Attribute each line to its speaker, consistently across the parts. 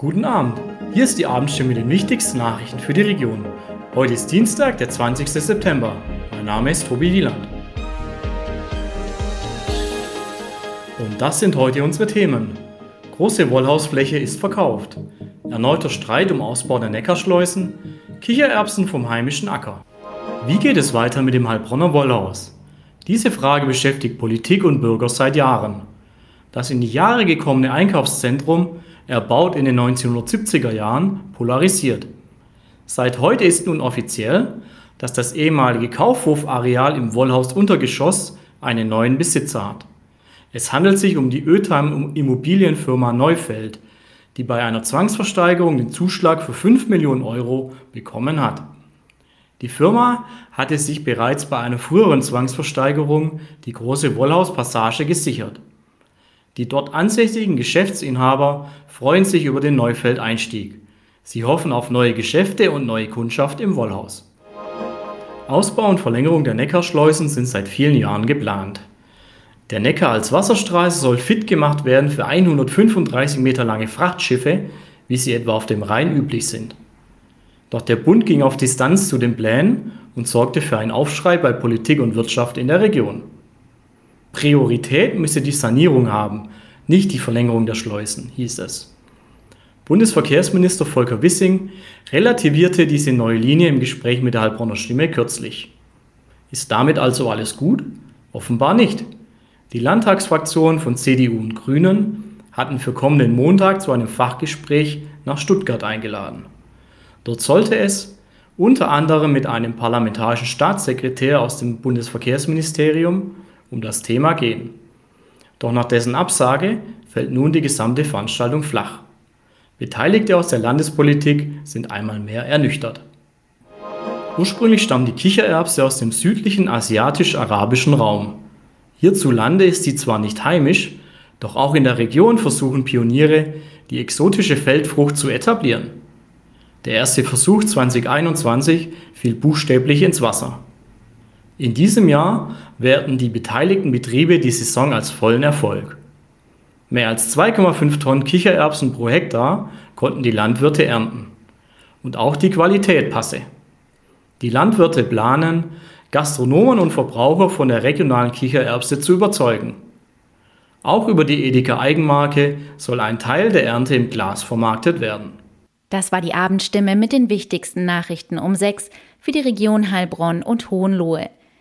Speaker 1: Guten Abend. Hier ist die Abendstimme mit den wichtigsten Nachrichten für die Region. Heute ist Dienstag, der 20. September. Mein Name ist Tobi Wieland. Und das sind heute unsere Themen. Große Wollhausfläche ist verkauft. Erneuter Streit um Ausbau der Neckarschleusen. Kichererbsen vom heimischen Acker. Wie geht es weiter mit dem Heilbronner Wollhaus? Diese Frage beschäftigt Politik und Bürger seit Jahren. Das in die Jahre gekommene Einkaufszentrum erbaut in den 1970er Jahren, polarisiert. Seit heute ist nun offiziell, dass das ehemalige Kaufhofareal im Wollhaus Untergeschoss einen neuen Besitzer hat. Es handelt sich um die Ötheim Immobilienfirma Neufeld, die bei einer Zwangsversteigerung den Zuschlag für 5 Millionen Euro bekommen hat. Die Firma hatte sich bereits bei einer früheren Zwangsversteigerung die große Wollhauspassage gesichert. Die dort ansässigen Geschäftsinhaber freuen sich über den Neufeld-Einstieg. Sie hoffen auf neue Geschäfte und neue Kundschaft im Wollhaus. Ausbau und Verlängerung der Neckarschleusen sind seit vielen Jahren geplant. Der Neckar als Wasserstraße soll fit gemacht werden für 135 Meter lange Frachtschiffe, wie sie etwa auf dem Rhein üblich sind. Doch der Bund ging auf Distanz zu den Plänen und sorgte für einen Aufschrei bei Politik und Wirtschaft in der Region. Priorität müsse die Sanierung haben, nicht die Verlängerung der Schleusen, hieß es. Bundesverkehrsminister Volker Wissing relativierte diese neue Linie im Gespräch mit der Heilbronner Stimme kürzlich. Ist damit also alles gut? Offenbar nicht. Die Landtagsfraktionen von CDU und Grünen hatten für kommenden Montag zu einem Fachgespräch nach Stuttgart eingeladen. Dort sollte es unter anderem mit einem parlamentarischen Staatssekretär aus dem Bundesverkehrsministerium um das Thema gehen. Doch nach dessen Absage fällt nun die gesamte Veranstaltung flach. Beteiligte aus der Landespolitik sind einmal mehr ernüchtert. Ursprünglich stammt die Kichererbse aus dem südlichen asiatisch-arabischen Raum. Hierzulande ist sie zwar nicht heimisch, doch auch in der Region versuchen Pioniere, die exotische Feldfrucht zu etablieren. Der erste Versuch 2021 fiel buchstäblich ins Wasser. In diesem Jahr werten die beteiligten Betriebe die Saison als vollen Erfolg. Mehr als 2,5 Tonnen Kichererbsen pro Hektar konnten die Landwirte ernten. Und auch die Qualität passe. Die Landwirte planen, Gastronomen und Verbraucher von der regionalen Kichererbse zu überzeugen. Auch über die Edeka Eigenmarke soll ein Teil der Ernte im Glas vermarktet werden.
Speaker 2: Das war die Abendstimme mit den wichtigsten Nachrichten um 6 für die Region Heilbronn und Hohenlohe.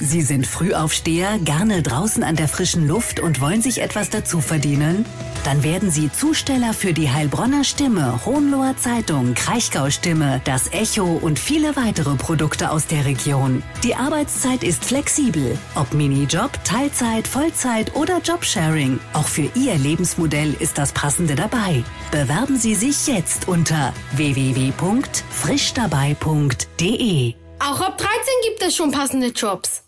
Speaker 3: Sie sind Frühaufsteher, gerne draußen an der frischen Luft und wollen sich etwas dazu verdienen? Dann werden Sie Zusteller für die Heilbronner Stimme, Hohenloher Zeitung, Kraichgau Stimme, das Echo und viele weitere Produkte aus der Region. Die Arbeitszeit ist flexibel, ob Minijob, Teilzeit, Vollzeit oder Jobsharing. Auch für Ihr Lebensmodell ist das Passende dabei. Bewerben Sie sich jetzt unter www.frischdabei.de.
Speaker 4: Auch ab 13 gibt es schon passende Jobs.